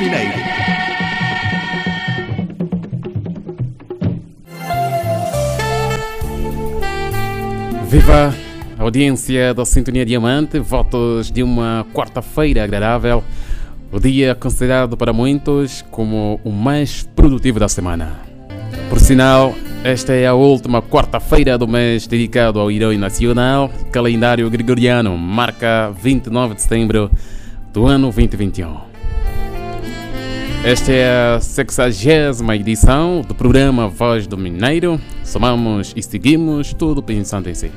Mineiro. Viva a audiência da Sintonia Diamante, votos de uma quarta-feira agradável, o dia considerado para muitos como o mais produtivo da semana. Por sinal, esta é a última quarta-feira do mês dedicado ao herói nacional, calendário gregoriano, marca 29 de setembro do ano 2021. Esta é a 60 edição do programa Voz do Mineiro. Somamos e seguimos tudo pensando em si.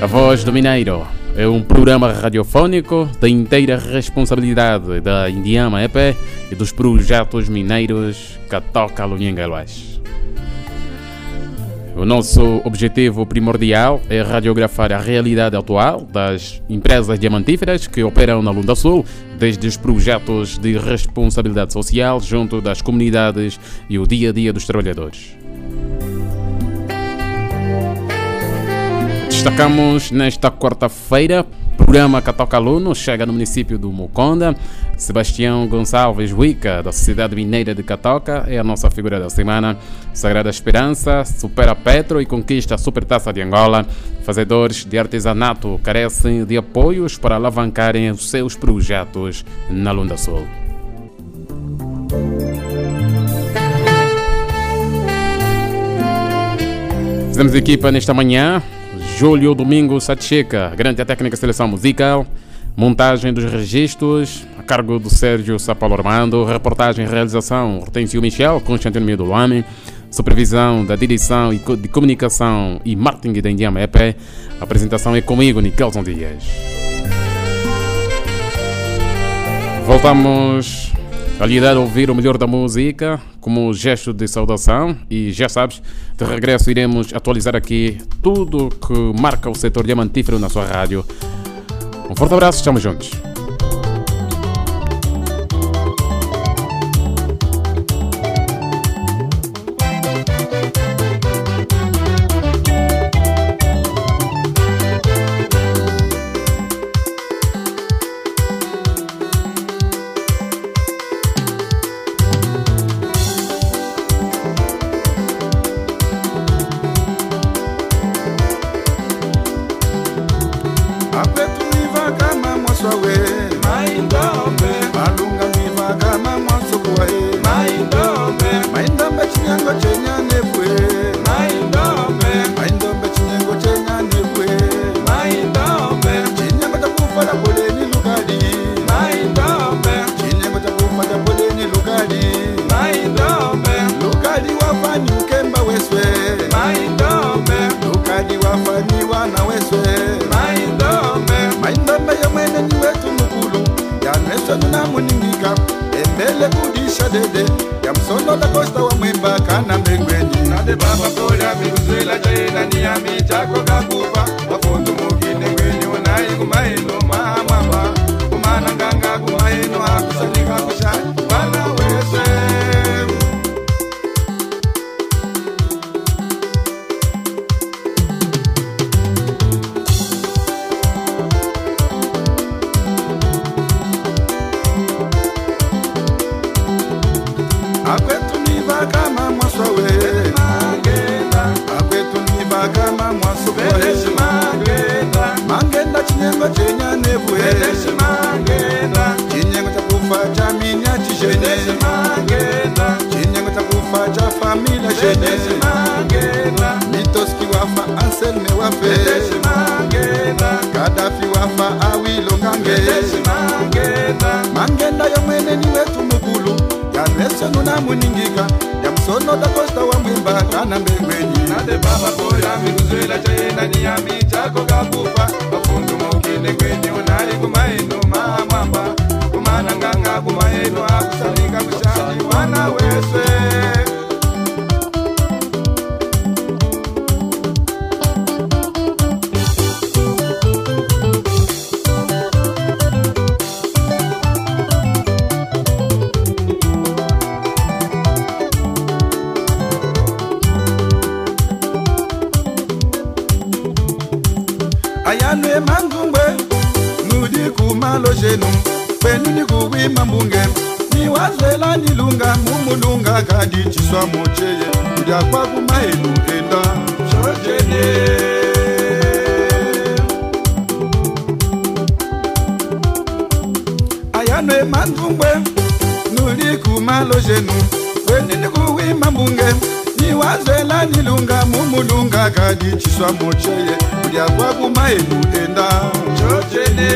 A Voz do Mineiro é um programa radiofónico da inteira responsabilidade da Indiama EP e dos projetos mineiros que toca Lunhengaluás. O nosso objetivo primordial é radiografar a realidade atual das empresas diamantíferas que operam na Lunda Sul, desde os projetos de responsabilidade social junto das comunidades e o dia a dia dos trabalhadores. Destacamos nesta quarta-feira programa Catoca Aluno chega no município do Muconda. Sebastião Gonçalves Wica, da Sociedade Mineira de Catoca, é a nossa figura da semana. Sagrada Esperança supera Petro e conquista a Supertaça de Angola. Fazedores de artesanato carecem de apoios para alavancarem os seus projetos na Lunda Sul. Fizemos equipa nesta manhã Júlio Domingo Satcheca, grande técnica seleção musical, montagem dos registros, a cargo do Sérgio Sapalo Armando, reportagem e realização Hortêncio Michel, Constantino Medulame, supervisão da direção de comunicação e marketing da Indiama EP, apresentação é comigo, Nicolson Dias. Voltamos a lhe dar a ouvir o melhor da música como gesto de saudação e já sabes, de regresso iremos atualizar aqui tudo que marca o setor diamantífero na sua rádio. Um forte abraço, estamos juntos. dede. Yamsondola kosta wa mwimba kana mbengwenyi. Nade baba kola mikuzwela chaena niyami chako kakufa. Mafundu mukine ngwenyi unayi kumaino. kumamwamba kumana nganga kumaeno akusalika kushani mwana weswe chakadichiswa mocheye kudya kwakumainuenda zvojenee ano emandungwe nuli kumalo jenu wenini kuwima mbunge niwazwela nilunga mumulunga kadichiswa mocheye kudya kwakumaenu enda jojene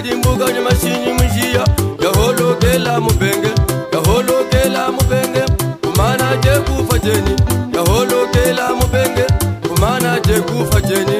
adimbuganye mashinyi munjiya yaholokela mubenge yaholokela mubenge kumana je kufa jeni yaholokela mubenge kumana je kufa jeni.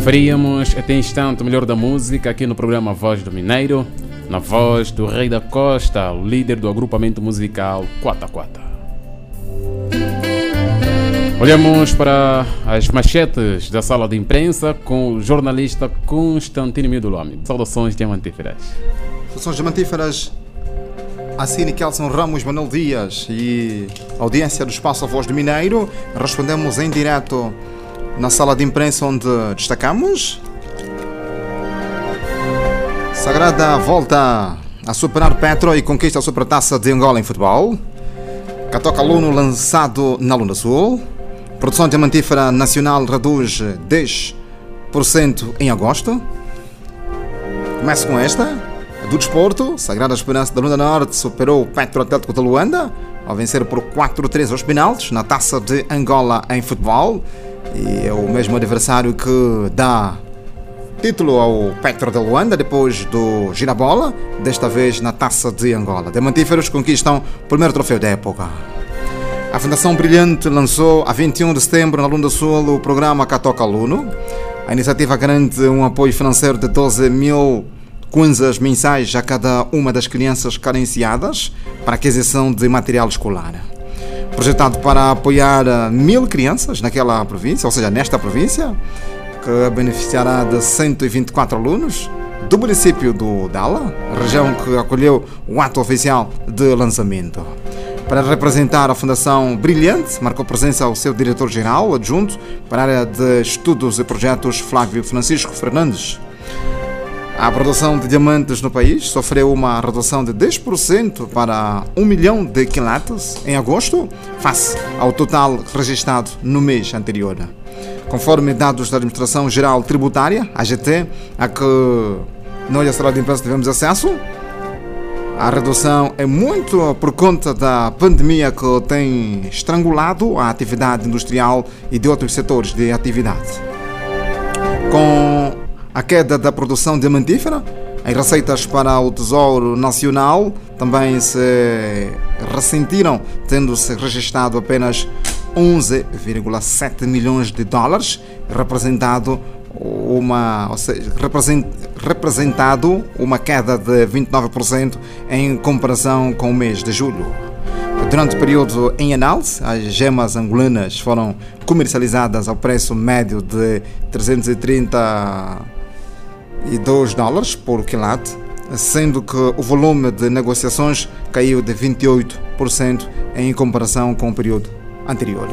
Conferíamos até instante o melhor da música aqui no programa Voz do Mineiro, na voz do Rei da Costa, líder do agrupamento musical Quata Quata. Olhamos para as machetes da sala de imprensa com o jornalista Constantino Midolome. Saudações diamantíferas. Saudações diamantíferas. Assine Kelson Ramos, Manuel Dias e audiência do Espaço A Voz do Mineiro. Respondemos em direto na sala de imprensa onde destacamos. Sagrada volta a superar Petro e conquista a supertaça de Angola em futebol. Catoca Aluno lançado na Luna Sul. Produção diamantífera nacional reduz 10% em agosto. Começo com esta. Do desporto, Sagrada Esperança da Luna Norte superou o Petro Atlético de Luanda ao vencer por 4-3 aos penaltis na taça de Angola em futebol. E é o mesmo adversário que dá título ao Petro de Luanda depois do Girabola, desta vez na taça de Angola. Diamantíferos conquistam o primeiro troféu da época. A Fundação Brilhante lançou a 21 de setembro na Lunda Sul o programa Catoca Aluno. A iniciativa garante um apoio financeiro de 12 mil kwanzas mensais a cada uma das crianças carenciadas para aquisição de material escolar. Projetado para apoiar mil crianças naquela província, ou seja, nesta província, que beneficiará de 124 alunos do município do Dala, região que acolheu o ato oficial de lançamento. Para representar a Fundação Brilhante, marcou presença o seu diretor-geral adjunto para a área de estudos e projetos, Flávio Francisco Fernandes. A produção de diamantes no país sofreu uma redução de 10% para 1 milhão de quilates em agosto, face ao total registrado no mês anterior. Conforme dados da Administração Geral Tributária, AGT, a que nós, a Sala de Imprensa, tivemos acesso, a redução é muito por conta da pandemia que tem estrangulado a atividade industrial e de outros setores de atividade. Com a queda da produção diamantífera, as receitas para o Tesouro Nacional também se ressentiram, tendo-se registrado apenas 11,7 milhões de dólares, representado uma, ou seja, representado uma queda de 29% em comparação com o mês de julho. Durante o período em análise, as gemas angolanas foram comercializadas ao preço médio de 332 dólares por quilate, sendo que o volume de negociações caiu de 28% em comparação com o período anterior.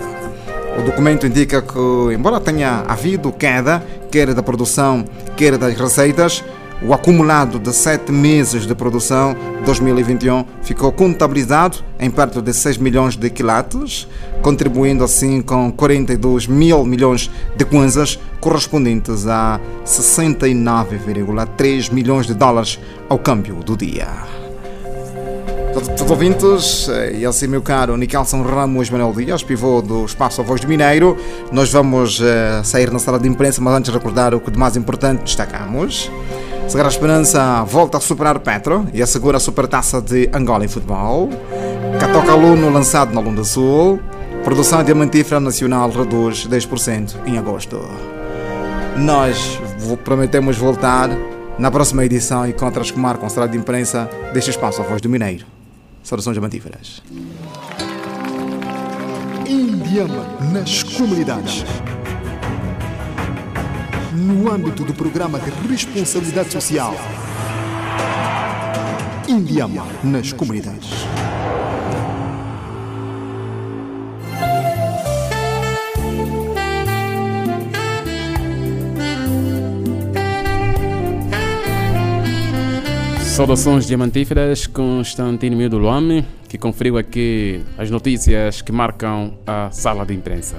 O documento indica que, embora tenha havido queda, quer da produção, quer das receitas, o acumulado de sete meses de produção 2021 ficou contabilizado em perto de 6 milhões de quilates, contribuindo assim com 42 mil milhões de kwanzas, correspondentes a 69,3 milhões de dólares ao câmbio do dia. Todos ouvintes, e assim meu caro Nicalson Ramos Manuel Dias, pivô do Espaço A Voz do Mineiro, nós vamos uh, sair na sala de imprensa, mas antes recordar o que de mais importante destacamos. Sagrada Esperança volta a superar Petro e assegura a supertaça de Angola em futebol. Catoca Aluno lançado na Lunda Sul. Produção diamantífera nacional reduz 10% em agosto. Nós prometemos voltar na próxima edição e contra as que marcam a de imprensa deste espaço A Voz do Mineiro. Saudações diamantíferas. Indiama nas comunidades. No âmbito do programa de responsabilidade social. Indiama nas comunidades. Saudações diamantíferas, Constantino Mio do Luame, que conferiu aqui as notícias que marcam a sala de imprensa.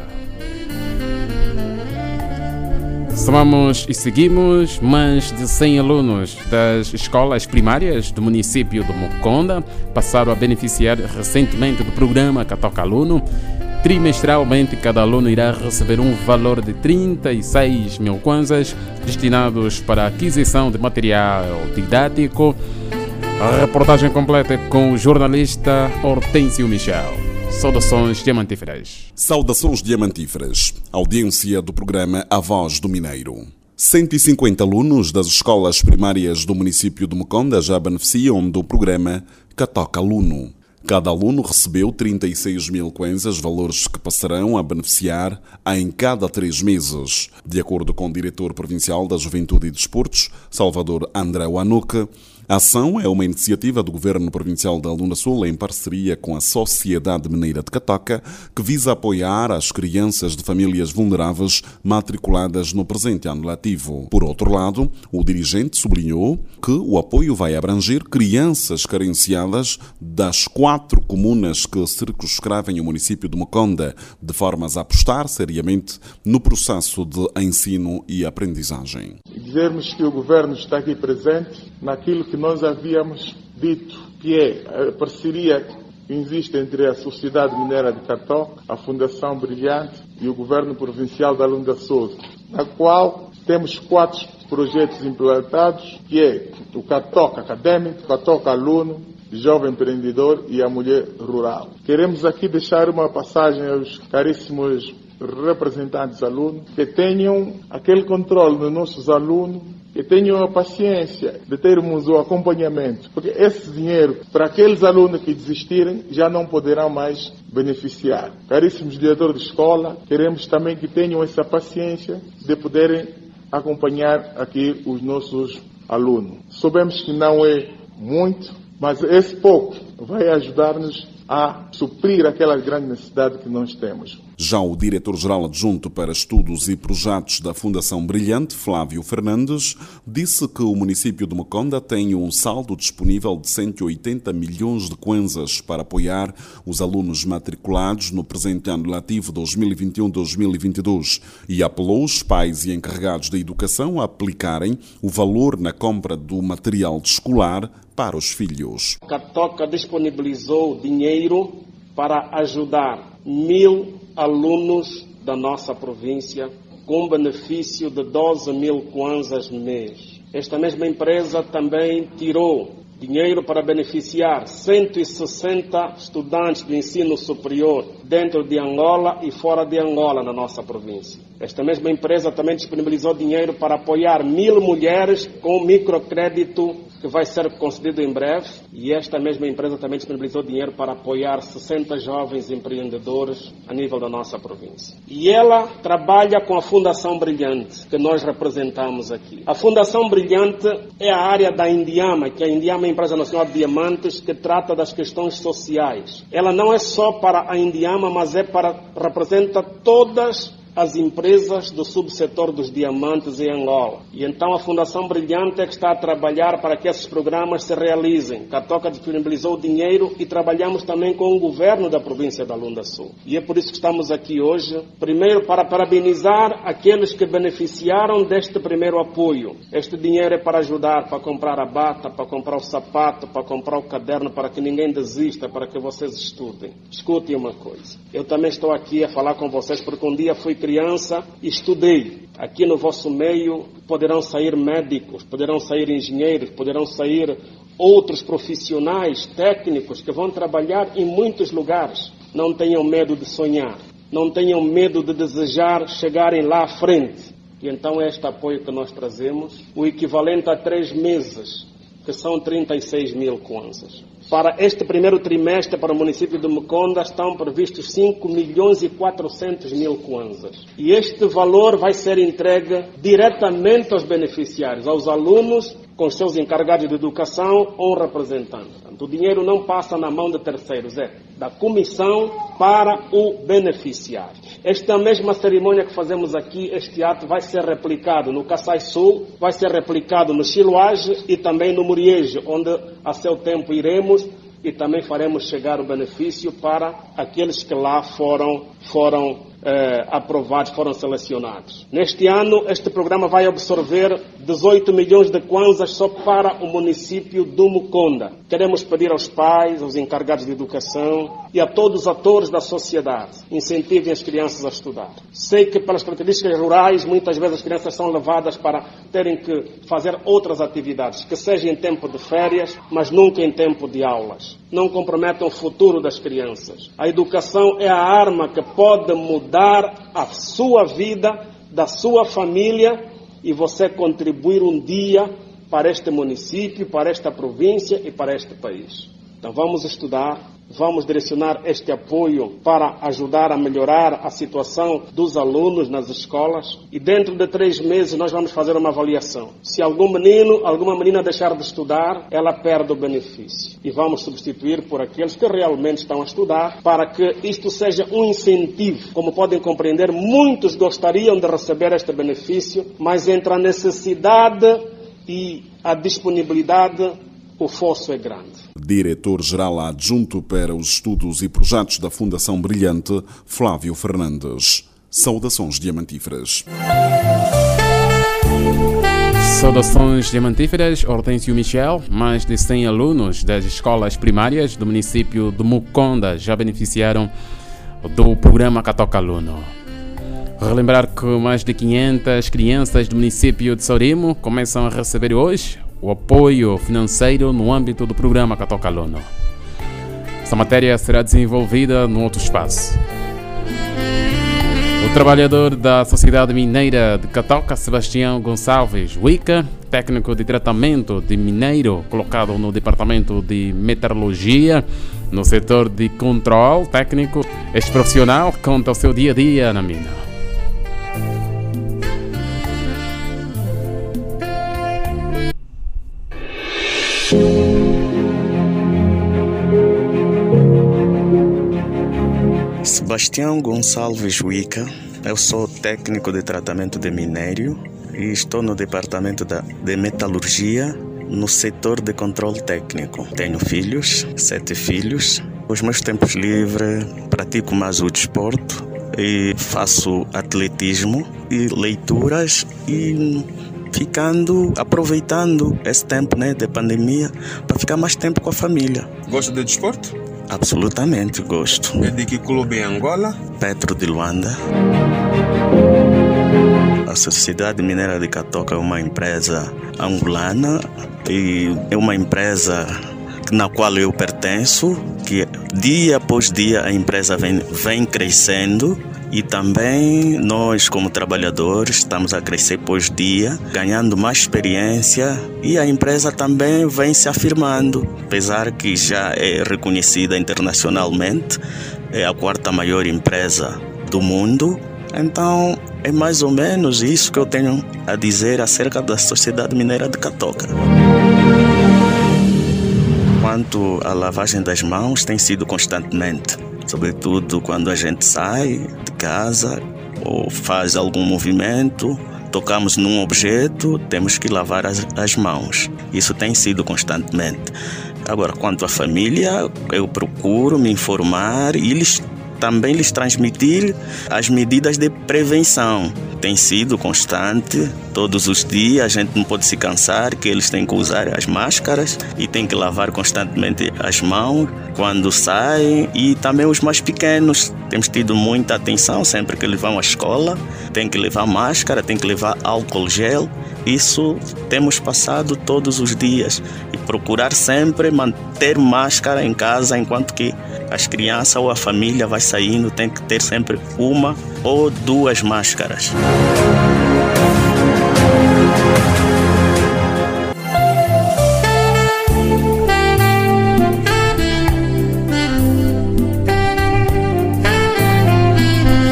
Somamos e seguimos mais de 100 alunos das escolas primárias do município de Moconda passaram a beneficiar recentemente do programa Catoca Aluno. Trimestralmente, cada aluno irá receber um valor de 36 mil kwanzas destinados para a aquisição de material didático. A reportagem completa é com o jornalista Hortêncio Michel. Saudações diamantíferas. Saudações diamantíferas. Audiência do programa A Voz do Mineiro. 150 alunos das escolas primárias do município de Meconda já beneficiam do programa Catoca Aluno. Cada aluno recebeu 36 mil kwanzas, valores que passarão a beneficiar em cada três meses. De acordo com o diretor provincial da Juventude e Desportos, Salvador André Wanuke, a ação é uma iniciativa do Governo Provincial da Luna Sul em parceria com a Sociedade Mineira de Catoca, que visa apoiar as crianças de famílias vulneráveis matriculadas no presente ano letivo. Por outro lado, o dirigente sublinhou que o apoio vai abranger crianças carenciadas das quatro comunas que circunscrevem o município de Moconda, de formas a apostar seriamente no processo de ensino e aprendizagem. Dizermos que o Governo está aqui presente naquilo que nós havíamos dito, que é a parceria que existe entre a Sociedade Mineira de Catoca, a Fundação Brilhante e o Governo Provincial da Lunda Souza, na qual temos quatro projetos implantados, que é o Catoca o Catoca Aluno, Jovem Empreendedor e a Mulher Rural. Queremos aqui deixar uma passagem aos caríssimos representantes alunos que tenham aquele controle dos nossos alunos que tenham a paciência de termos o acompanhamento, porque esse dinheiro, para aqueles alunos que desistirem, já não poderão mais beneficiar. Caríssimos diretores de escola, queremos também que tenham essa paciência de poderem acompanhar aqui os nossos alunos. Sabemos que não é muito, mas esse pouco vai ajudar-nos a suprir aquela grande necessidade que nós temos. Já o diretor-geral adjunto para estudos e projetos da Fundação Brilhante, Flávio Fernandes, disse que o município de Moconda tem um saldo disponível de 180 milhões de kwanzas para apoiar os alunos matriculados no presente ano letivo 2021-2022 e apelou os pais e encarregados da educação a aplicarem o valor na compra do material escolar para os filhos. Catoca disponibilizou dinheiro para ajudar mil alunos da nossa província com benefício de 12 mil kwanzas mês. Esta mesma empresa também tirou dinheiro para beneficiar 160 estudantes de ensino superior dentro de Angola e fora de Angola na nossa província. Esta mesma empresa também disponibilizou dinheiro para apoiar mil mulheres com microcrédito que vai ser concedido em breve e esta mesma empresa também disponibilizou dinheiro para apoiar 60 jovens empreendedores a nível da nossa província. E ela trabalha com a Fundação Brilhante, que nós representamos aqui. A Fundação Brilhante é a área da Indiama, que a Indiama é a empresa nacional de diamantes que trata das questões sociais. Ela não é só para a Indiama, mas é para representa todas as empresas do subsetor dos diamantes em Angola. E então a Fundação Brilhante é que está a trabalhar para que esses programas se realizem. Catoca disponibilizou o dinheiro e trabalhamos também com o governo da província da Lunda Sul. E é por isso que estamos aqui hoje, primeiro para parabenizar aqueles que beneficiaram deste primeiro apoio. Este dinheiro é para ajudar, para comprar a bata, para comprar o sapato, para comprar o caderno, para que ninguém desista, para que vocês estudem. Escutem uma coisa. Eu também estou aqui a falar com vocês porque um dia fui criança estudei. Aqui no vosso meio poderão sair médicos, poderão sair engenheiros, poderão sair outros profissionais técnicos que vão trabalhar em muitos lugares. Não tenham medo de sonhar, não tenham medo de desejar chegarem lá à frente. E então este apoio que nós trazemos, o equivalente a três meses, que são 36 mil kwanzas. Para este primeiro trimestre, para o município de Meconda, estão previstos 5 milhões e 400 mil kwanzas. E este valor vai ser entregue diretamente aos beneficiários, aos alunos, com seus encarregados de educação ou representantes. O dinheiro não passa na mão de terceiros, é da comissão para o beneficiário. Esta mesma cerimônia que fazemos aqui, este ato vai ser replicado no Kassai Sul, vai ser replicado no Chiloage e também no Muriejo, onde a seu tempo iremos e também faremos chegar o benefício para aqueles que lá foram, foram eh, aprovados, foram selecionados. Neste ano, este programa vai absorver 18 milhões de kwanzas só para o município do Muconda. Queremos pedir aos pais, aos encarregados de educação e a todos os atores da sociedade, incentivem as crianças a estudar. Sei que pelas características rurais, muitas vezes as crianças são levadas para terem que fazer outras atividades, que seja em tempo de férias, mas nunca em tempo de aulas. Não comprometam o futuro das crianças. A educação é a arma que pode mudar a sua vida, da sua família e você contribuir um dia para este município, para esta província e para este país. Então vamos estudar, vamos direcionar este apoio para ajudar a melhorar a situação dos alunos nas escolas e dentro de três meses nós vamos fazer uma avaliação. Se algum menino, alguma menina deixar de estudar, ela perde o benefício e vamos substituir por aqueles que realmente estão a estudar para que isto seja um incentivo. Como podem compreender, muitos gostariam de receber este benefício, mas entre a necessidade e a disponibilidade, o fosso é grande. Diretor-Geral Adjunto para os Estudos e Projetos da Fundação Brilhante, Flávio Fernandes. Saudações diamantíferas. Saudações diamantíferas, Hortêncio Michel. Mais de 100 alunos das escolas primárias do município de Muconda já beneficiaram do programa Catoca Aluno. Relembrar que mais de 500 crianças do município de Sorimo começam a receber hoje o apoio financeiro no âmbito do programa Catoca Aluno. Essa matéria será desenvolvida num outro espaço. O trabalhador da Sociedade Mineira de Catoca, Sebastião Gonçalves Wica, técnico de tratamento de mineiro colocado no Departamento de Meteorologia, no setor de controle técnico, este profissional conta o seu dia a dia na mina. Sebastião Gonçalves Wica, eu sou técnico de tratamento de minério e estou no departamento da, de metalurgia no setor de controle técnico. Tenho filhos, sete filhos. Os meus tempos livres pratico mais o desporto e faço atletismo e leituras e ficando, aproveitando esse tempo né, de pandemia para ficar mais tempo com a família. Gosta de desporto? Absolutamente gosto. É de que clube em Angola? Petro de Luanda. A Sociedade Mineira de Catoca é uma empresa angolana e é uma empresa na qual eu pertenço, que dia após dia a empresa vem, vem crescendo e também nós, como trabalhadores, estamos a crescer pós dia, ganhando mais experiência e a empresa também vem se afirmando, apesar que já é reconhecida internacionalmente, é a quarta maior empresa do mundo. Então, é mais ou menos isso que eu tenho a dizer acerca da Sociedade Mineira de Catoca. Quanto à lavagem das mãos, tem sido constantemente sobretudo quando a gente sai de casa ou faz algum movimento, tocamos num objeto, temos que lavar as, as mãos. Isso tem sido constantemente. Agora, quanto à família, eu procuro me informar e lhes, também lhes transmitir as medidas de prevenção. Tem sido constante, todos os dias, a gente não pode se cansar que eles têm que usar as máscaras e têm que lavar constantemente as mãos quando saem e também os mais pequenos. Temos tido muita atenção sempre que eles vão à escola, tem que levar máscara, tem que levar álcool gel. Isso temos passado todos os dias e procurar sempre manter máscara em casa enquanto que as crianças ou a família vai saindo, tem que ter sempre uma ou duas máscaras.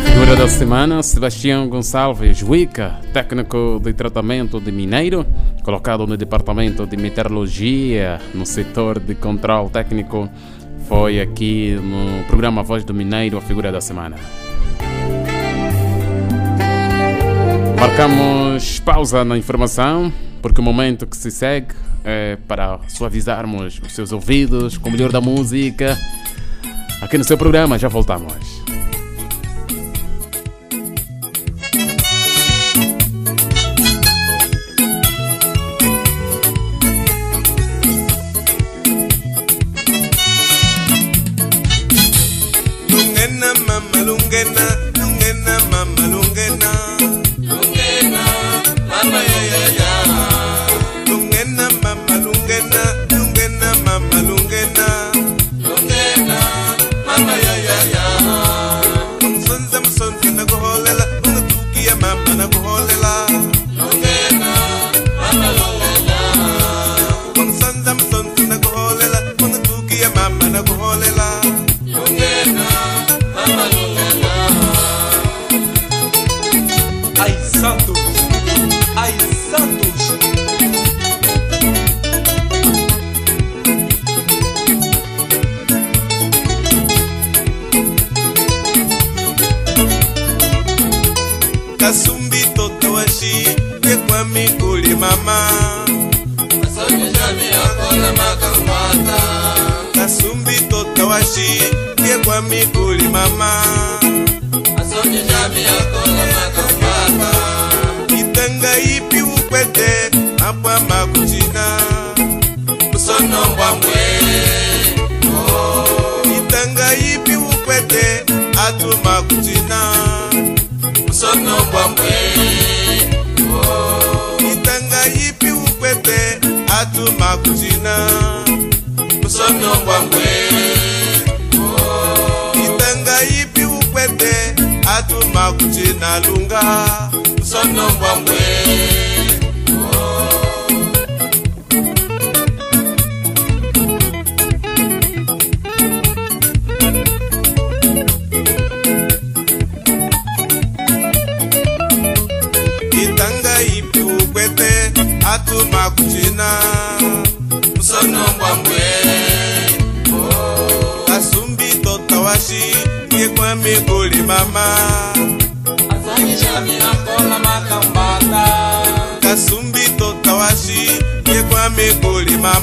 Figura da semana, Sebastião Gonçalves Wica, técnico de tratamento de mineiro, colocado no departamento de meteorologia, no setor de controle técnico, foi aqui no programa Voz do Mineiro, a figura da semana. Marcamos pausa na informação, porque o momento que se segue é para suavizarmos os seus ouvidos com o melhor da música. Aqui no seu programa, já voltamos. Lungena mama lungena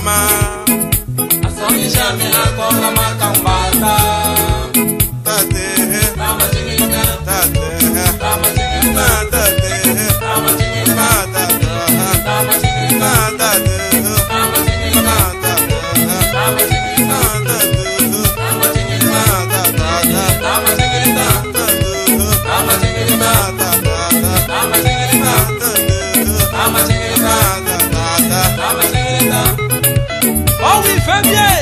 mama. Asonisha mi ako kama kambata. fẹ́.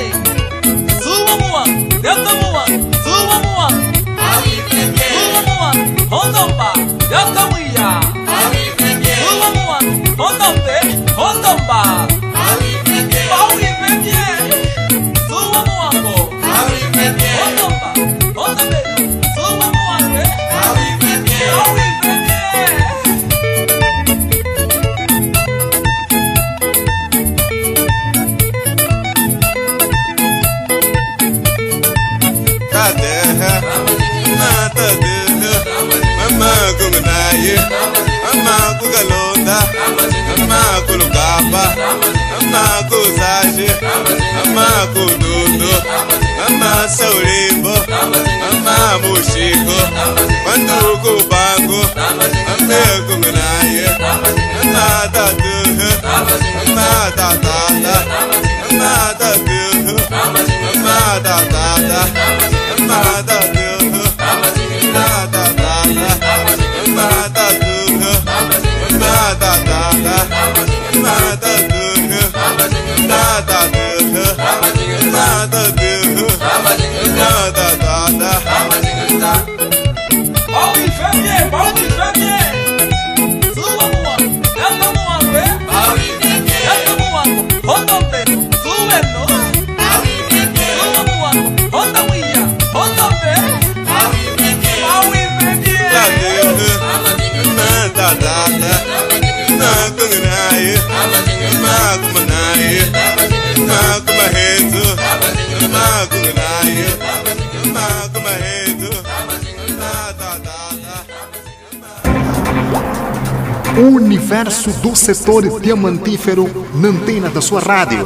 Mama kugalonda mama kulukapa mama kuzaje mama kudundo mama saulimbo mama mushiko banduku bangu mame kungnaye mama tatu mama tatata mama tatu mama tatata mama tatu mama tatata tatata mama tatu mama Universo do setor diamantífero na antena da sua rádio.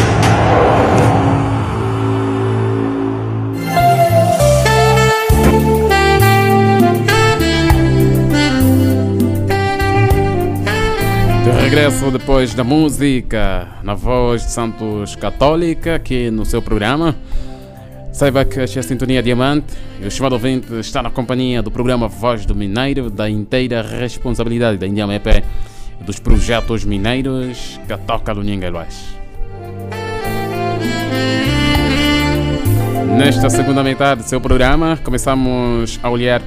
Regresso depois da música, na voz de Santos Católica, aqui no seu programa. Saiba que esta é a Sintonia Diamante e o chamado ouvinte está na companhia do programa Voz do Mineiro, da inteira responsabilidade da Indiama EP dos projetos mineiros que toca do Ninguém. Nesta segunda metade do seu programa, começamos a olhar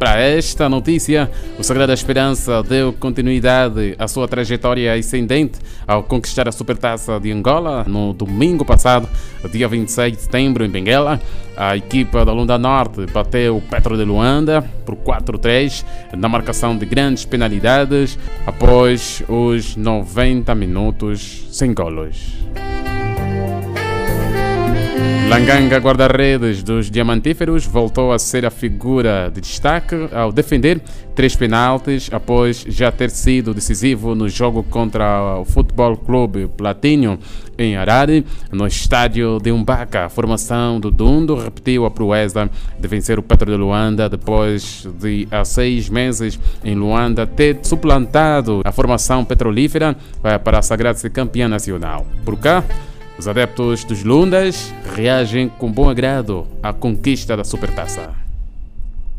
para esta notícia. O Sagrada Esperança deu continuidade à sua trajetória ascendente ao conquistar a Supertaça de Angola no domingo passado, dia 26 de setembro, em Benguela. A equipa da Lunda Norte bateu o Petro de Luanda por 4-3 na marcação de grandes penalidades após os 90 minutos sem golos. Langanga, guarda-redes dos Diamantíferos, voltou a ser a figura de destaque ao defender três penaltis após já ter sido decisivo no jogo contra o Futebol Clube Platinho em Harare, no estádio de Umbaka. A formação do Dundo repetiu a proeza de vencer o Petro de Luanda depois de, há seis meses, em Luanda, ter suplantado a formação petrolífera eh, para a sagrada campeã nacional. Por cá, os adeptos dos Lundas reagem com bom agrado à conquista da Supertaça.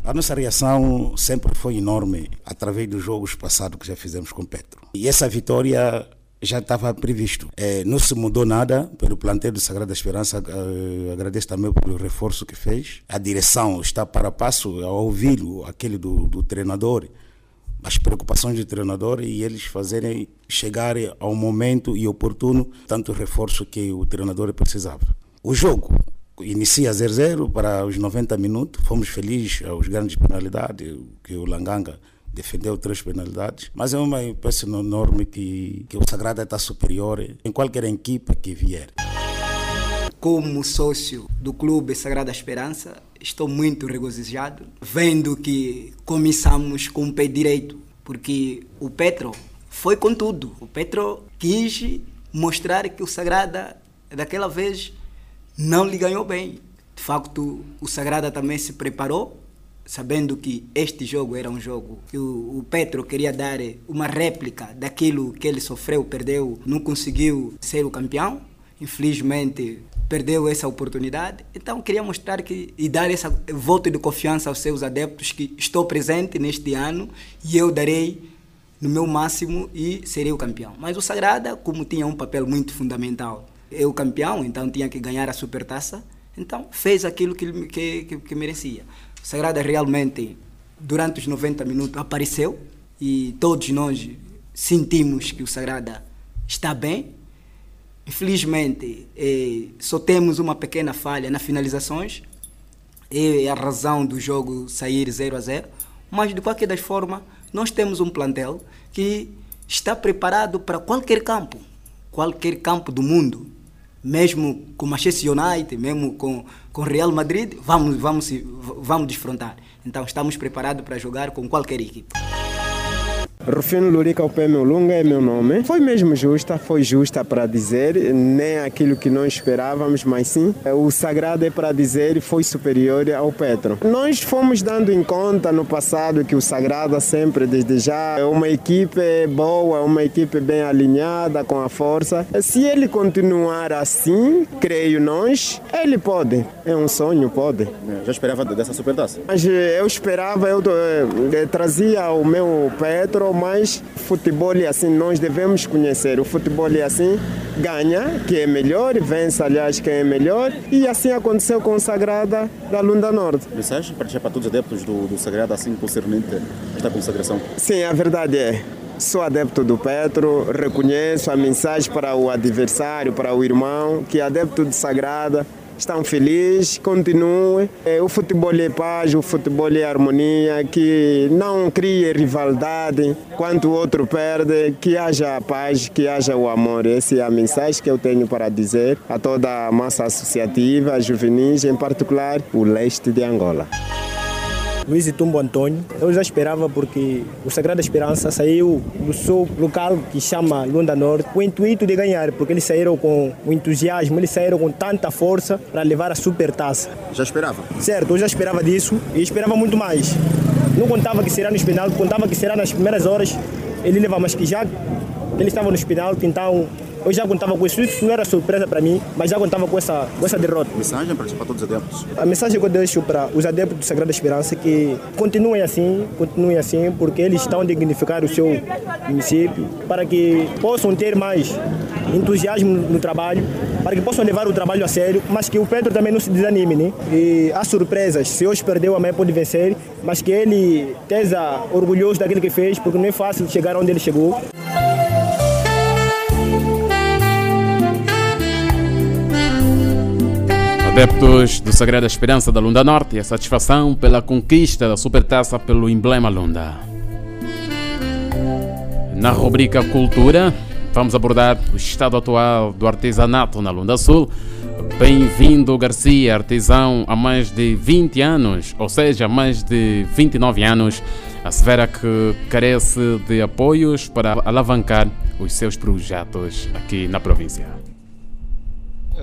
A nossa reação sempre foi enorme através dos jogos passados que já fizemos com Petro. E essa vitória já estava previsto. É, não se mudou nada pelo plantel do Sagrada Esperança. Eh, agradeço também pelo reforço que fez. A direção está para passo ao ouvir aquele do, do treinador as preocupações do treinador e eles fazerem chegar ao momento e oportuno tanto reforço que o treinador precisava. O jogo inicia 0-0 para os 90 minutos. Fomos felizes aos grandes penalidades que o Langanga defendeu três penalidades, mas é uma peça enorme que, que o Sagrada está superior em qualquer equipe que vier. Como sócio do Clube Sagrada Esperança, estou muito regozijado vendo que começamos com o pé direito, porque o Petro foi com tudo. O Petro quis mostrar que o Sagrada, daquela vez, não lhe ganhou bem. De facto, o Sagrada também se preparou, sabendo que este jogo era um jogo que o, o Petro queria dar uma réplica daquilo que ele sofreu, perdeu, não conseguiu ser o campeão. Infelizmente, perdeu essa oportunidade. Então, queria mostrar que e dar esse voto de confiança aos seus adeptos que estou presente neste ano e eu darei no meu máximo e serei o campeão. Mas o Sagrada, como tinha um papel muito fundamental, é o campeão, então tinha que ganhar a supertaça, então fez aquilo que, que, que, merecia. O Sagrada realmente, durante os 90 minutos, apareceu e todos nós sentimos que o Sagrada está bem, Infelizmente, eh, só temos uma pequena falha nas finalizações, é a razão do jogo sair 0 a 0. Mas, de qualquer das formas, nós temos um plantel que está preparado para qualquer campo, qualquer campo do mundo. Mesmo com Manchester United, mesmo com, com Real Madrid, vamos, vamos, vamos desfrontar. Então, estamos preparados para jogar com qualquer equipe. Rufino Lurica Upeme Lunga é meu nome. Foi mesmo justa, foi justa para dizer, nem aquilo que nós esperávamos, mas sim, o sagrado é para dizer foi superior ao Petro. Nós fomos dando em conta no passado que o sagrado sempre, desde já, é uma equipe boa, uma equipe bem alinhada com a força. Se ele continuar assim, creio nós, ele pode. É um sonho, pode. Já esperava dessa supertaça? Mas eu esperava, eu, eu, eu trazia o meu Petro mas futebol é assim, nós devemos conhecer. O futebol é assim, ganha, que é melhor, vence, aliás, quem é melhor, e assim aconteceu com o Sagrada da Lunda Norte. Mensagem para deixar para todos os adeptos do, do Sagrada, assim, concernente esta consagração? Sim, a verdade é. Sou adepto do Petro, reconheço a mensagem para o adversário, para o irmão, que é adepto do Sagrada, estão felizes, continuem. O futebol é paz, o futebol é harmonia, que não crie rivalidade quando o outro perde, que haja paz, que haja o amor. Essa é a mensagem que eu tenho para dizer a toda a massa associativa, a juvenis, em particular o leste de Angola. Luiz Tumbo Antônio. Eu já esperava porque o Sagrada Esperança saiu do seu local que chama Lunda Norte com o intuito de ganhar, porque eles saíram com o entusiasmo, eles saíram com tanta força para levar a super taça. Já esperava? Certo, eu já esperava disso e esperava muito mais. Não contava que será no penalti, contava que será nas primeiras horas ele leva, mas que já ele estava no penalti, então eu já contava com isso, isso não era surpresa para mim, mas já contava com essa, com essa derrota. Mensagem para, para todos os adeptos? A mensagem que eu deixo para os adeptos do Sagrada Esperança é que continuem assim, continuem assim, porque eles estão a dignificar o seu município, para que possam ter mais entusiasmo no trabalho para que possam levar o trabalho a sério, mas que o Pedro também não se desanime, né? E há surpresas, se hoje perdeu, amanhã pode vencer, mas que ele esteja orgulhoso daquilo que fez, porque não é fácil chegar onde ele chegou. Adeptos do Sagrada Esperança da Lunda Norte, a satisfação pela conquista da Supertaça pelo emblema Lunda. Na rubrica Cultura, vamos abordar o estado atual do artesanato na Lunda Sul. Bem-vindo Garcia, artesão há mais de 20 anos, ou seja, há mais de 29 anos, assevera que carece de apoios para alavancar os seus projetos aqui na província.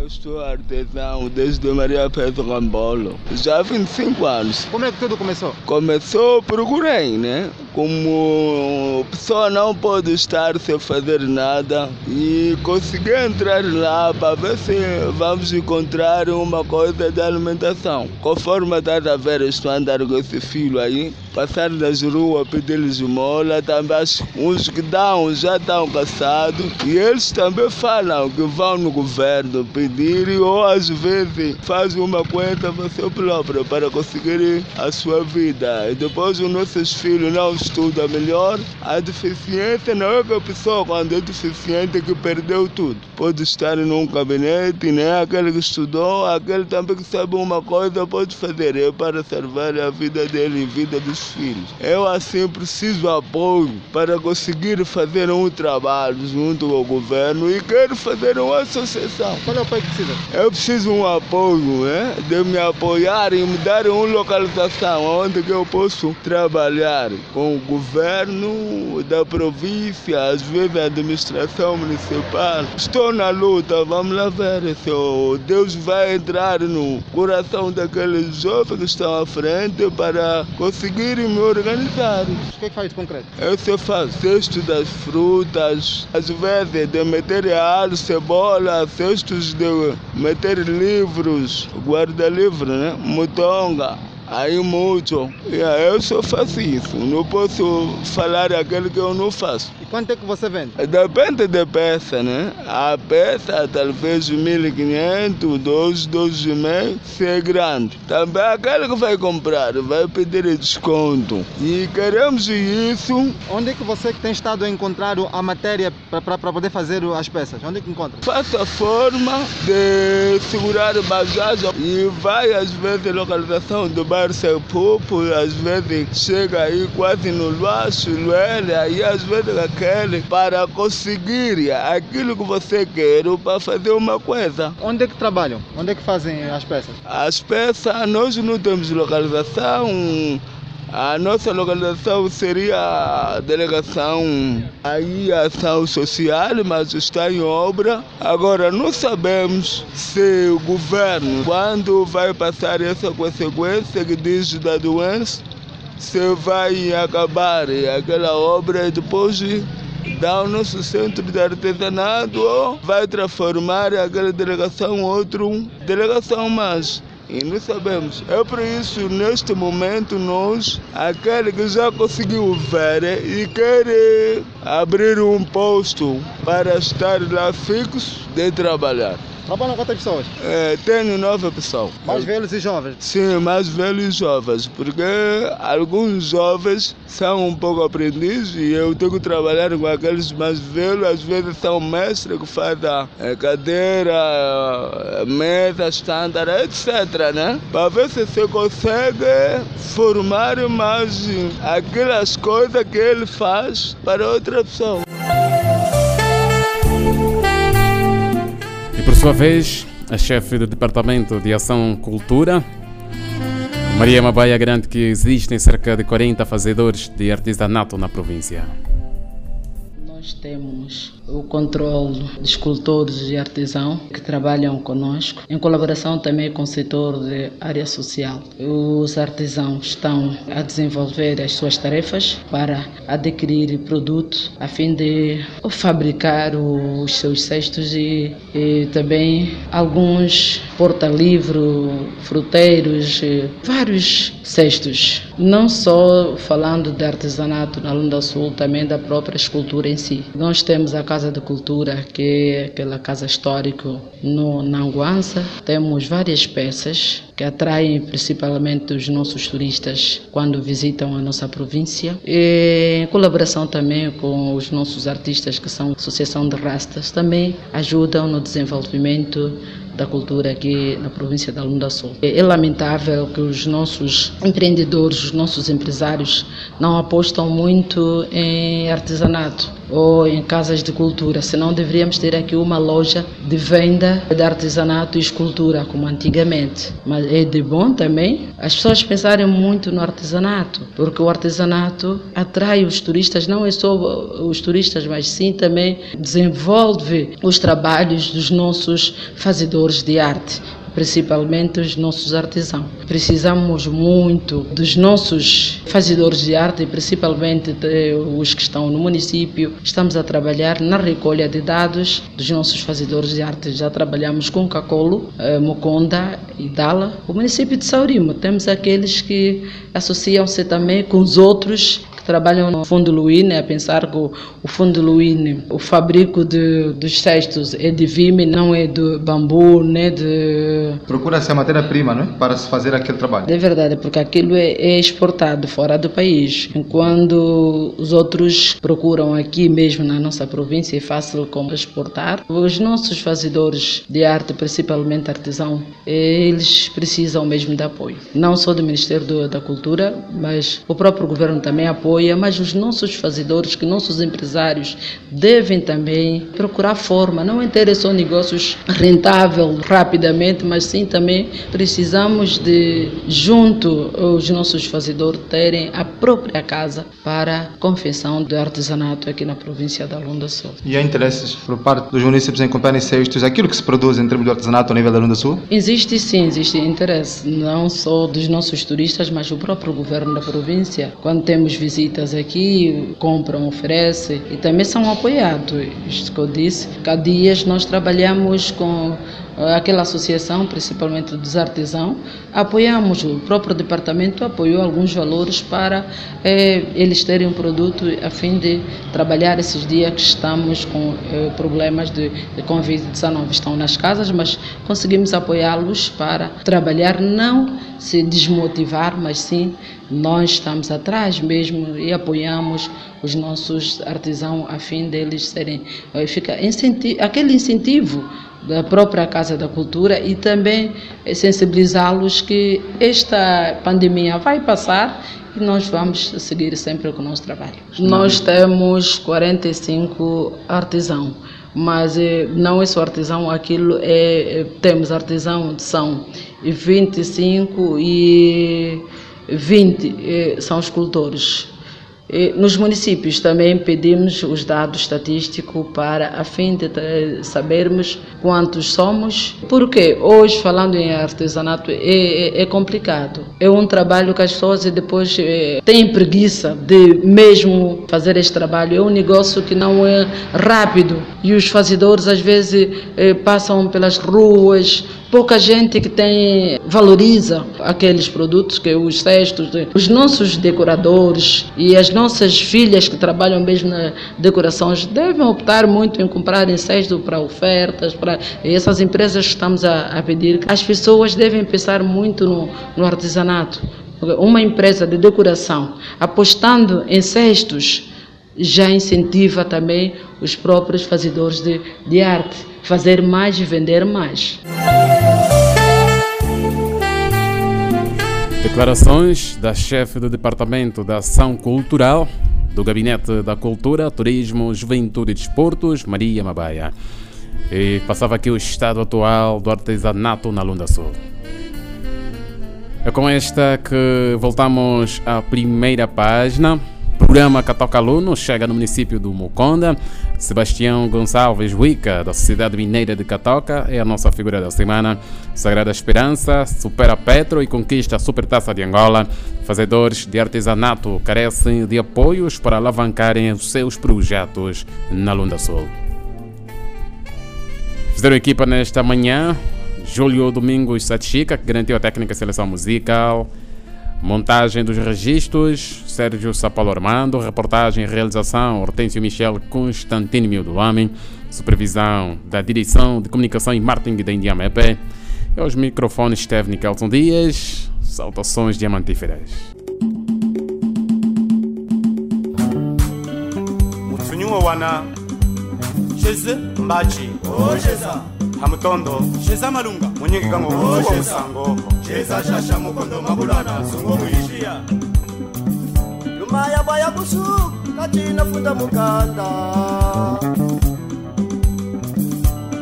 Eu sou artesão desde Maria Pedro Rambolo, já há 25 anos. Como é que tudo começou? Começou, procurei, né? Como pessoa não pode estar sem fazer nada e consegui entrar lá para ver se vamos encontrar uma coisa de alimentação. Conforme está a ver, estou andando com esse filho aí, passar nas ruas, pedir-lhes mola, também uns que dão já estão cansados e eles também falam que vão no governo pedir ou às vezes fazem uma conta para seu próprio para conseguir a sua vida. E depois os nossos filhos não estudam melhor. A deficiência não é que a pessoa quando é deficiente que perdeu tudo. Pode estar num gabinete, né? aquele que estudou, aquele também que sabe uma coisa pode fazer é para salvar a vida dele e a vida dos filhos. Eu assim preciso apoio para conseguir fazer um trabalho junto ao governo e quero fazer uma associação. Qual é o apoio que precisa? Eu preciso um apoio, né? de me apoiar e me dar uma localização onde eu posso trabalhar com o governo da província, às vezes a administração municipal. Estou na luta, vamos lá ver se Deus vai entrar no coração daqueles jovens que estão à frente para conseguirem me organizar. O que é que faz de concreto? Eu sei fazer cesto das frutas, às vezes de meter alho, cebola, cestos de meter livros, guarda-livro, né? Mutonga. Aí muito. Yeah, eu só faço isso. Não posso falar aquilo que eu não faço. E quanto é que você vende? Depende da peça, né? A peça talvez 1.500, 2, 2,5, se é grande. Também aquele que vai comprar vai pedir desconto. E queremos isso. Onde é que você tem estado a encontrar a matéria para poder fazer as peças? Onde é que encontra? Faça a forma de segurar bagagem e vai às vezes localização do bairro Sepupo, às vezes chega aí quase no Luacho, Luele, aí às vezes aquele para conseguir aquilo que você quer para fazer uma coisa. Onde é que trabalham? Onde é que fazem as peças? As peças, nós não temos localização. A nossa localização seria a delegação aí ação social, mas está em obra. Agora não sabemos se o governo, quando vai passar essa consequência que diz da doença, se vai acabar aquela obra e depois dar o nosso centro de artesanato ou vai transformar aquela delegação em outra delegação mais. E não sabemos. É por isso, neste momento, nós, aquele que já conseguiu ver e quer abrir um posto para estar lá fixo de trabalhar. Trabalham quantas pessoas? É, tenho nove pessoas. Mais velhos e jovens? Sim, mais velhos e jovens, porque alguns jovens são um pouco aprendizes e eu tenho que trabalhar com aqueles mais velhos, às vezes são mestres que fazem é, cadeira, é, mesa, estándar, etc. Né? Para ver se você consegue formar mais aquelas coisas que ele faz para outra pessoa. Sua vez, a chefe do Departamento de Ação Cultura, Maria Mabaia garante que existem cerca de 40 fazedores de artesanato na província. Nós temos o controle de escultores e artesãos que trabalham conosco, em colaboração também com o setor de área social. Os artesãos estão a desenvolver as suas tarefas para adquirir produtos a fim de fabricar os seus cestos e, e também alguns porta-livro, fruteiros, vários cestos. Não só falando de artesanato na Lunda Sul, também da própria escultura em si. Nós temos a Casa de Cultura, que é aquela casa histórica no Nanguança. Temos várias peças que atraem principalmente os nossos turistas quando visitam a nossa província. E, em colaboração também com os nossos artistas, que são a Associação de Rastas, também ajudam no desenvolvimento da cultura aqui na província da Lunda Sul. É lamentável que os nossos empreendedores, os nossos empresários não apostam muito em artesanato ou em casas de cultura, senão deveríamos ter aqui uma loja de venda de artesanato e escultura, como antigamente. Mas é de bom também as pessoas pensarem muito no artesanato, porque o artesanato atrai os turistas, não é só os turistas, mas sim também desenvolve os trabalhos dos nossos fazedores de arte principalmente os nossos artesãos. Precisamos muito dos nossos fazedores de arte, principalmente os que estão no município. Estamos a trabalhar na recolha de dados dos nossos fazedores de arte. Já trabalhamos com Cacolo, eh, Moconda e Dala. O município de Saurimo, temos aqueles que associam-se também com os outros trabalham no Fundo Luíne, a pensar que o, o Fundo Luíne, o fabrico de, dos cestos é de vime, não é de bambu, nem de... Procura-se a matéria-prima, não é? Para se fazer aquele trabalho. É verdade, porque aquilo é, é exportado fora do país, enquanto os outros procuram aqui mesmo na nossa província, é fácil como exportar. Os nossos fazedores de arte, principalmente artesão, eles precisam mesmo de apoio. Não só do Ministério da Cultura, mas o próprio governo também apoia apoia, mas os nossos fazedores, que nossos empresários devem também procurar forma, não ter só negócios rentáveis rapidamente, mas sim também precisamos de, junto os nossos fazedores, terem a própria casa para confecção de artesanato aqui na província da Lunda Sul. E há interesses por parte dos municípios em comprarem cestos, aquilo que se produz em termos de artesanato a nível da Lunda Sul? Existe sim, existe interesse, não só dos nossos turistas, mas do próprio governo da província. Quando temos visitas visitas aqui, compram, oferecem e também são apoiados. Isto que eu disse, há dias nós trabalhamos com aquela associação, principalmente dos artesãos, apoiamos, o próprio departamento apoiou alguns valores para eh, eles terem um produto a fim de trabalhar esses dias que estamos com eh, problemas de, de Covid-19. Estão nas casas, mas conseguimos apoiá-los para trabalhar, não se desmotivar, mas sim nós estamos atrás mesmo e apoiamos os nossos artesãos a fim deles serem, fica incentivo, aquele incentivo da própria Casa da Cultura e também sensibilizá-los que esta pandemia vai passar e nós vamos seguir sempre com o nosso trabalho. Nós temos 45 artesãos, mas não é só artesão, aquilo é, temos artesão são 25 e 20 são escultores. Nos municípios também pedimos os dados estatísticos para a fim de sabermos quantos somos. Porque hoje, falando em artesanato, é, é, é complicado. É um trabalho que as pessoas depois é, têm preguiça de mesmo fazer este trabalho. É um negócio que não é rápido e os fazedores às vezes é, passam pelas ruas pouca gente que tem valoriza aqueles produtos que os cestos, os nossos decoradores e as nossas filhas que trabalham mesmo na decoração devem optar muito em comprar cestos para ofertas, para essas empresas que estamos a, a pedir. As pessoas devem pensar muito no, no artesanato. Uma empresa de decoração apostando em cestos já incentiva também os próprios fazedores de, de arte fazer mais e vender mais. Declarações da chefe do Departamento da Ação Cultural do Gabinete da Cultura, Turismo, Juventude e Desportos, Maria Mabaia. E passava aqui o estado atual do artesanato na Lunda Sul. É com esta que voltamos à primeira página. Programa Catoca Aluno chega no município do Muconda. Sebastião Gonçalves Wica, da Sociedade Mineira de Catoca, é a nossa figura da semana. Sagrada Esperança supera Petro e conquista a Supertaça de Angola. Fazedores de artesanato carecem de apoios para alavancarem os seus projetos na Lunda Sul. Fizeram equipa nesta manhã Júlio Domingos Satchica, que garantiu a técnica seleção musical. Montagem dos registros, Sérgio Sapolo Armando. Reportagem e realização, Hortêncio Michel Constantino Mildoame. Supervisão da Direção de Comunicação e Marketing da Indiama EP. E aos microfones esteve Nikelson Dias. Saudações diamantíferas. mutsunyuwa wana sheze mbaji. Osheza. hamutondo. Sheza malunga. munyingi kango kuwa musango. Sheza shasha mukondo mabulana sungo mwishia. nyuma ya baya kusuka kati nafunda mukanda.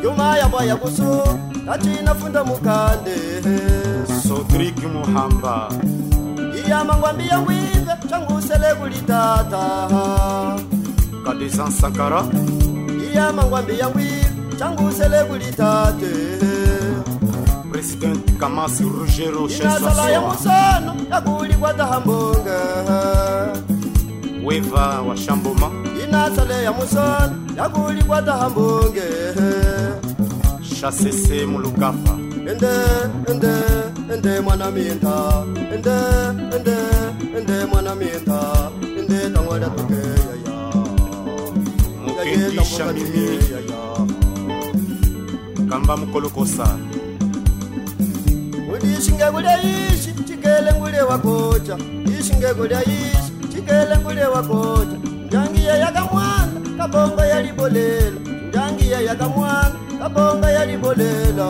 Nyuma ya baya kusuka kati nafunda mukande. Sodriki muhamba. Iyama ngwambiya ngwive changusele kulitata kadizan sankara iyama ngwambiya ngwive changusele kulitate. President kamasi rugero inasala ya musano yakulikwata hambonga weva wa shamboma. Inasala ya musano yakulikwata hambonge shasese mulukapa ende ende ende mwana minta ende ende ende mwana minta ende tangwada tokeya mukendisha mimi kamba mukolokosa udishinge kulya ishi chikele ngule wakocha. Ishinge kulya ishi chikele ngule wakocha. Njangiye yakamwana kabonga yalibolela njangiye yakamwana kabonga yalibolela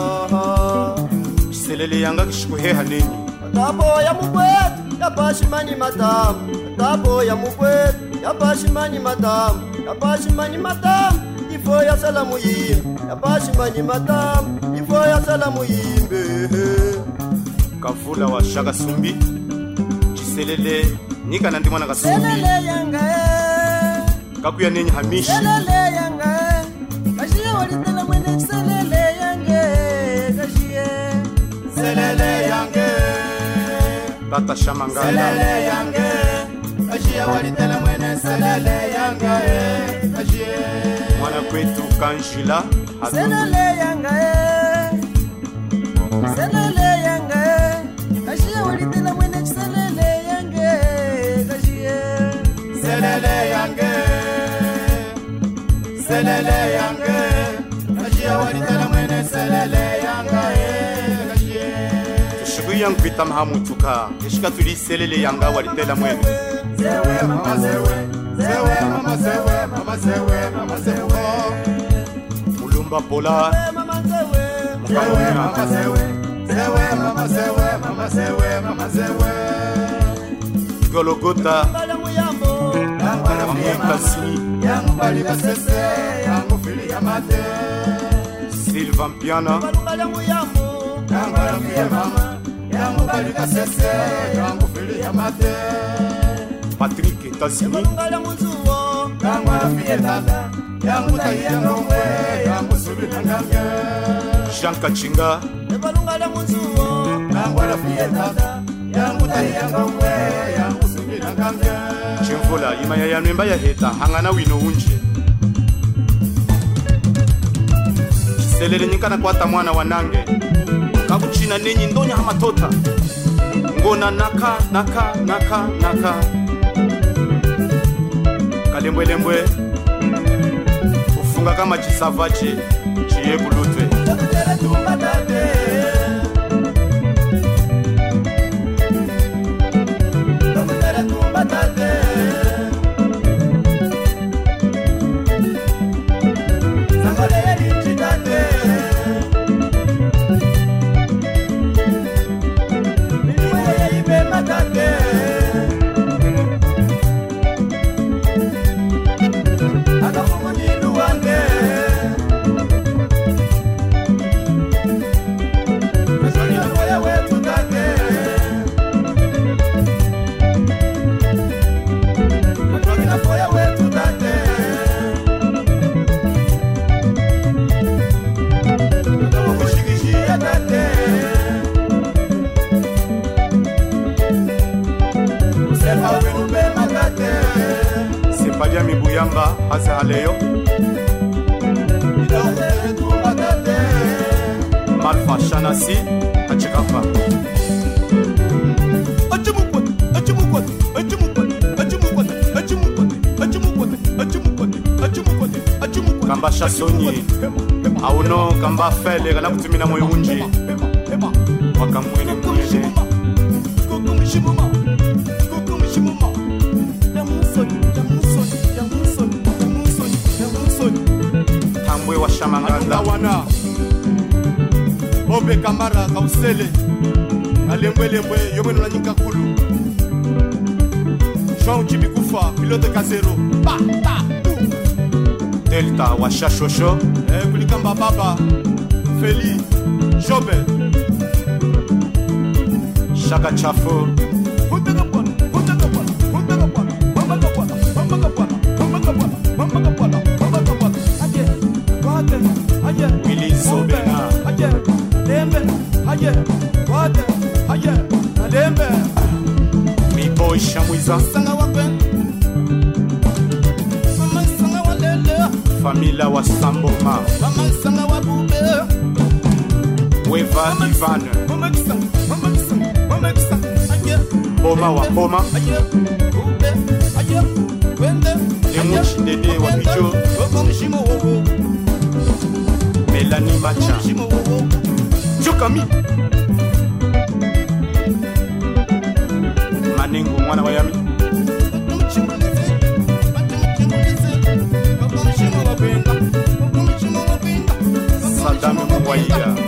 selele yanga kishikuheha ninyi tapo ya mukwetu yapashimani matamu. Tapo ya mukwetu yapashimani matamu yabashimanyi matamu ifo yasala muyimbe yabashimanyi matamu ifo yasala muyimbe kavula wa shaka sumbi. Chiselele nyika na ndi mwana kasumbi. E. Kakuya nenyi hamishi? E. E. Tata shamangala. ya walitela mwene selele yanga e kwetu kanjila selele yanga e selele yanga e kashiya walitela mwene selele yanga e kashiye selele yanga selele yanga tushikuya nkwita mahamutuka ishika tuli selele yanga walitela mwene Zewe mama zewe. Zewe mama zewe. Mama zewe. Mama zewe. mulumba pola Zewe mama zewe. Zewe mama zewe. Mama zewe. Mama zewe. gologota amukasi Yangu bali kasese. Yangu fili ya mate. silva mpiana Yangu rafie ya mobali kasese yango feli ya mate. Patrik etasinimongola mozuwo yango alafi etata yango tai yangongwe yango sobi na ngange. Jean kacinga ebalungala mozuwo yango alafi etata yango tai yangongwe yango sobi na ngange. Cimvula imaya ya nwemba ya heta hangana wino unje selele nyikana kwata mwana wa nange. akutshina nenye ndonya amathotha ngona naka naka naka naka. Kalembwelembwe ufunga kama ci ciye kulutwe lera nakutumina moyo unji wakamwene mwene tambwe washamangazawana obe kamara kausele. Kalembwelembwe yomwene nanyika kulu jean cibikufa pilote kazero. Pa, pa, delta washashosho eh, kulikamba baba. Félix, Jobel, Chaka Chafo. Willy Sobena. miboy shamwiza sanga wapen mama sanga walele famila wa samboma mama sanga Weva Ivan. Boma wa Boma. Emuchi Dede wa Bijo. Melanie Macha. Chukami. Manengo mwana wa Yami. Sadame Mwaia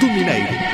do Mineiro.